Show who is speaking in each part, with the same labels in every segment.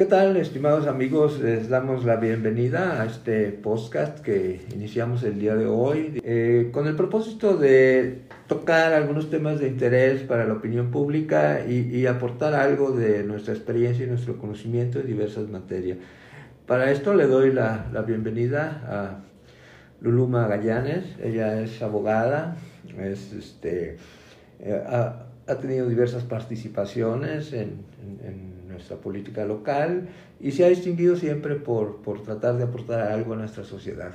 Speaker 1: ¿Qué tal, estimados amigos? Les damos la bienvenida a este podcast que iniciamos el día de hoy eh, con el propósito de tocar algunos temas de interés para la opinión pública y, aportar algo de nuestra experiencia y nuestro conocimiento en diversas materias. Para esto le doy la, bienvenida a Luluma Gallanes. Ella es abogada, es, este, eh, ha, tenido diversas participaciones en, en nuestra política local y se ha distinguido siempre por, por tratar de aportar algo a nuestra sociedad.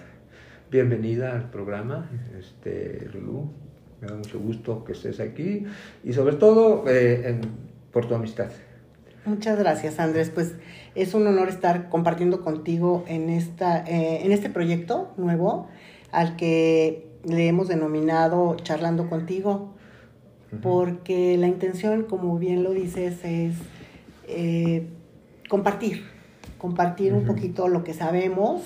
Speaker 1: Bienvenida al programa, este, Lulú. Me da mucho gusto que estés aquí y sobre todo eh, por tu amistad.
Speaker 2: Muchas gracias, Andrés. Pues es un honor estar compartiendo contigo en, esta, eh, en este proyecto nuevo al que le hemos denominado Charlando contigo, porque la intención, como bien lo dices, es eh, compartir, compartir un poquito lo que sabemos,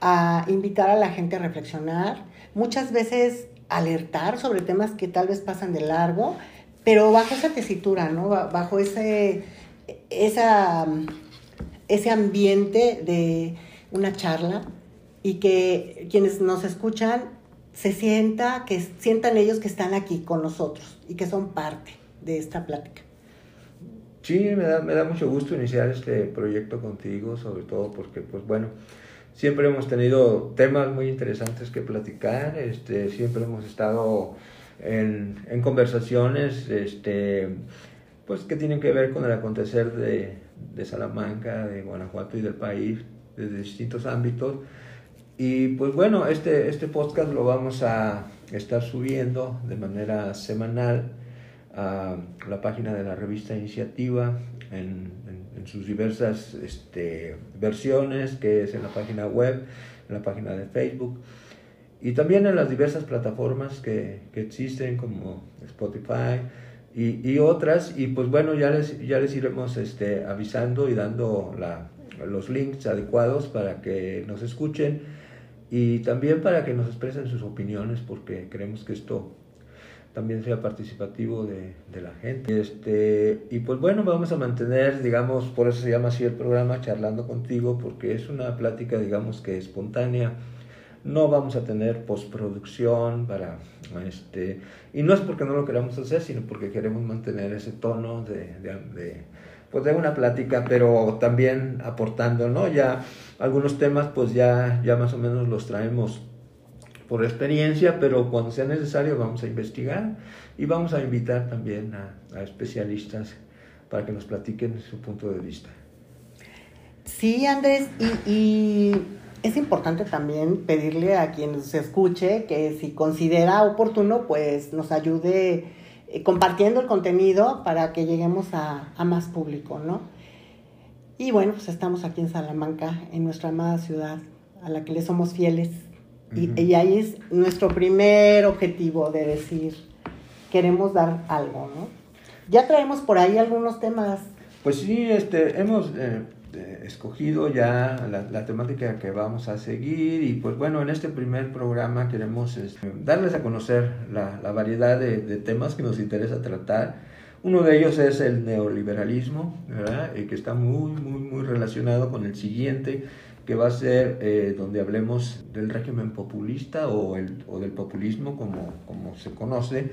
Speaker 2: a invitar a la gente a reflexionar, muchas veces alertar sobre temas que tal vez pasan de largo, pero bajo esa tesitura, ¿no? Bajo ese, esa, ese ambiente de una charla y que quienes nos escuchan se sienta, que sientan ellos que están aquí con nosotros y que son parte de esta plática.
Speaker 1: Sí, me da, mucho gusto iniciar este proyecto contigo, sobre todo porque, pues bueno, siempre hemos tenido temas muy interesantes que platicar, este, siempre hemos estado en, en conversaciones, este, pues que tienen que ver con el acontecer de, de Salamanca, de Guanajuato y del país, desde distintos ámbitos. Y pues bueno, este, este podcast lo vamos a estar subiendo de manera semanal a la página de la revista Iniciativa en, sus diversas este, versiones, que es en la página web, en la página de Facebook y también en las diversas plataformas que, que existen como Spotify y, y, otras. Y pues bueno, ya les, ya les iremos este, avisando y dando la, los links adecuados para que nos escuchen y también para que nos expresen sus opiniones porque creemos que esto también sea participativo de, de, la gente. Este, y pues bueno, vamos a mantener, digamos, por eso se llama así el programa, charlando contigo, porque es una plática, digamos, que espontánea. No vamos a tener postproducción para, este, y no es porque no lo queramos hacer, sino porque queremos mantener ese tono de, de, de pues de una plática, pero también aportando, ¿no? Ya algunos temas, pues ya, ya más o menos los traemos por experiencia, pero cuando sea necesario vamos a investigar y vamos a invitar también a, especialistas para que nos platiquen su punto de vista.
Speaker 2: Sí, Andrés, y, es importante también pedirle a quien se escuche que si considera oportuno, pues nos ayude eh, compartiendo el contenido para que lleguemos a, a más público, ¿no? Y bueno, pues estamos aquí en Salamanca, en nuestra amada ciudad, a la que le somos fieles y, ahí es nuestro primer objetivo de decir, queremos dar algo, ¿no? Ya traemos por ahí algunos temas.
Speaker 1: Pues sí, este, hemos eh, eh, escogido ya la, temática que vamos a seguir y pues bueno, en este primer programa queremos este, darles a conocer la, la variedad de, de, temas que nos interesa tratar. Uno de ellos es el neoliberalismo, ¿verdad? Y que está muy, muy, muy relacionado con el siguiente, que va a ser eh, donde hablemos del régimen populista o, el, o del populismo como, como, se conoce.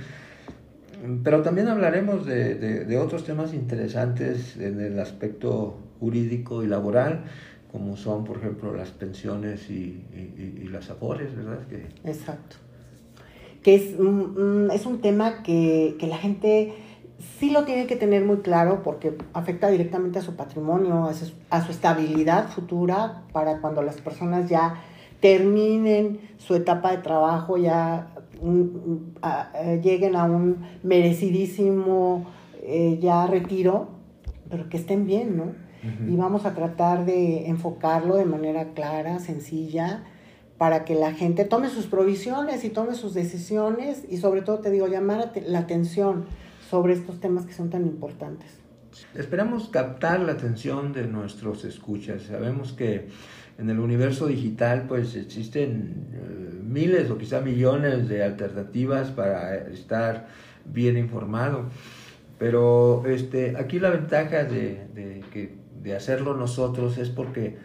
Speaker 1: Pero también hablaremos de, de, otros temas interesantes en el aspecto jurídico y laboral, como son, por ejemplo, las pensiones y, y, las afores, ¿verdad?
Speaker 2: Que... Exacto. Que es, es un tema que, que la gente sí lo tiene que tener muy claro porque afecta directamente a su patrimonio, a su, estabilidad futura para cuando las personas ya terminen su etapa de trabajo, ya eh, lleguen a un merecidísimo eh, ya retiro, pero que estén bien, ¿no? Y vamos a tratar de enfocarlo de manera clara, sencilla, para que la gente tome sus provisiones y tome sus decisiones y sobre todo te digo, llamar la atención sobre estos temas que son tan importantes.
Speaker 1: Esperamos captar la atención de nuestros escuchas. Sabemos que en el universo digital pues existen eh, miles o quizá millones de alternativas para estar bien informado. Pero este, aquí la ventaja de, de de hacerlo nosotros es porque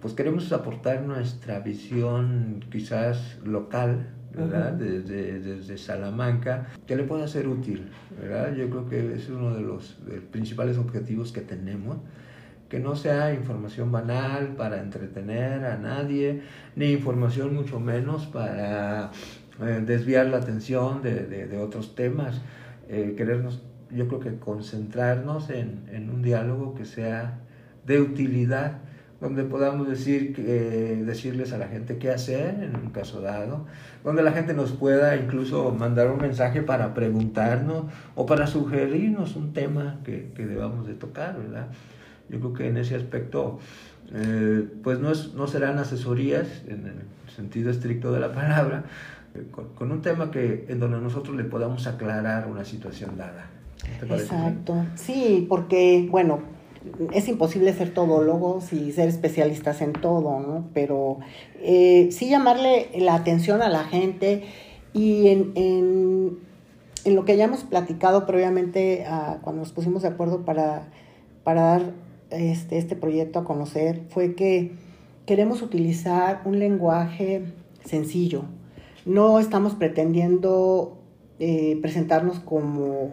Speaker 1: pues queremos aportar nuestra visión quizás local, ¿verdad? desde, desde, Salamanca, que le pueda ser útil, ¿verdad? Yo creo que es uno de los principales objetivos que tenemos, que no sea información banal para entretener a nadie, ni información mucho menos para eh, desviar la atención de, de, otros temas, eh, querernos, yo creo que concentrarnos en, en un diálogo que sea de utilidad donde podamos decir, eh, decirles a la gente qué hacer en un caso dado, donde la gente nos pueda incluso mandar un mensaje para preguntarnos o para sugerirnos un tema que, que debamos de tocar, ¿verdad? Yo creo que en ese aspecto, eh, pues no, es, no serán asesorías en el sentido estricto de la palabra, eh, con, con, un tema que en donde nosotros le podamos aclarar una situación dada.
Speaker 2: Exacto, sí, porque, bueno, es imposible ser todólogos y ser especialistas en todo, ¿no? Pero eh, sí llamarle la atención a la gente y en, en, en lo que hayamos platicado previamente ah, cuando nos pusimos de acuerdo para, para dar este, este proyecto a conocer fue que queremos utilizar un lenguaje sencillo. No estamos pretendiendo eh, presentarnos como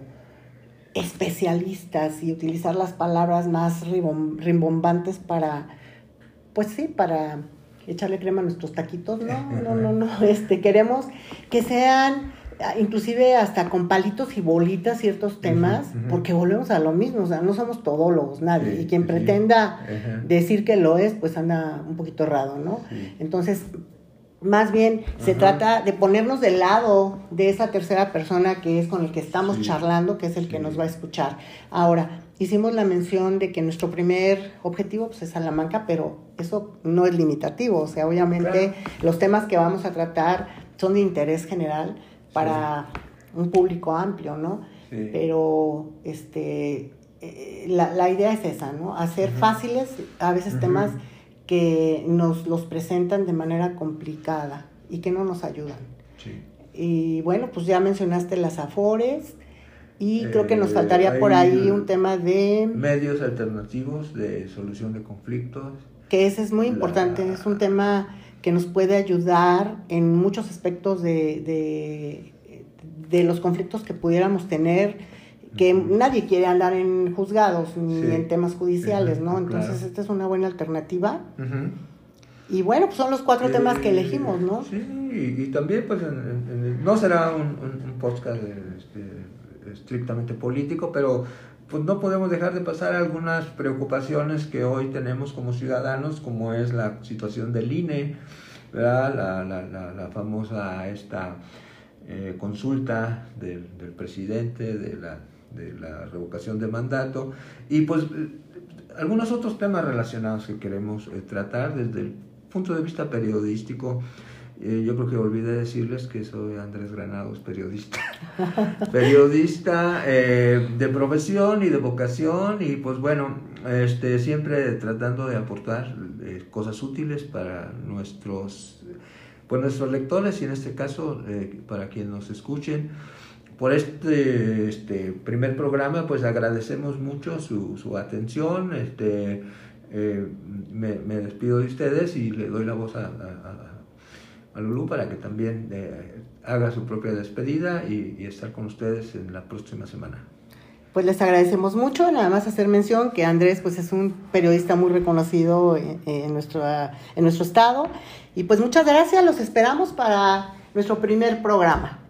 Speaker 2: especialistas y utilizar las palabras más rimbombantes para, pues sí, para echarle crema a nuestros taquitos. No, no, no, no. Este, queremos que sean inclusive hasta con palitos y bolitas ciertos temas, porque volvemos a lo mismo, o sea, no somos todólogos, nadie, y quien pretenda decir que lo es, pues anda un poquito errado, ¿no? Entonces, más bien se trata de ponernos del lado de esa tercera persona que es con el que estamos charlando, que es el que nos va a escuchar. Ahora, hicimos la mención de que nuestro primer objetivo pues, es Salamanca, pero eso no es limitativo. O sea, obviamente los temas que vamos a tratar son de interés general para un público amplio, ¿no? Pero este, eh, la, la, idea es esa, ¿no? Hacer fáciles a veces temas que nos los presentan de manera complicada y que no nos ayudan. Y bueno, pues ya mencionaste las afores y creo que nos eh, faltaría por ahí un tema de...
Speaker 1: Medios alternativos de solución de conflictos.
Speaker 2: Que ese es muy importante, es un tema que nos puede ayudar en muchos aspectos de, de, de los conflictos que pudiéramos tener que nadie quiere andar en juzgados ni en temas judiciales, ¿no? Entonces esta es una buena alternativa. Y bueno, pues son los cuatro temas que elegimos, ¿no?
Speaker 1: Sí, y, también pues no será un, un, podcast este, estrictamente político, pero pues no podemos dejar de pasar algunas preocupaciones que hoy tenemos como ciudadanos, como es la situación del INE, ¿verdad? La, la, la, la famosa esta eh, consulta del, del presidente, de la de la revocación de mandato y pues algunos otros temas relacionados que queremos eh, tratar desde el punto de vista periodístico. Eh, yo creo que olvidé decirles que soy Andrés Granados, periodista. periodista eh, de profesión y de vocación y pues bueno, este, siempre tratando de aportar cosas útiles para nuestros, pues nuestros lectores y en este caso para quienes nos escuchen por este, este primer programa, pues agradecemos mucho su, su atención. Este, eh, me, me, despido de ustedes y le doy la voz a, a, Lulú para que también eh, haga su propia despedida y, y, estar con ustedes en la próxima semana.
Speaker 2: Pues les agradecemos mucho, nada más hacer mención que Andrés pues es un periodista muy reconocido en, en, nuestro, en nuestro estado y pues muchas gracias, los esperamos para nuestro primer programa.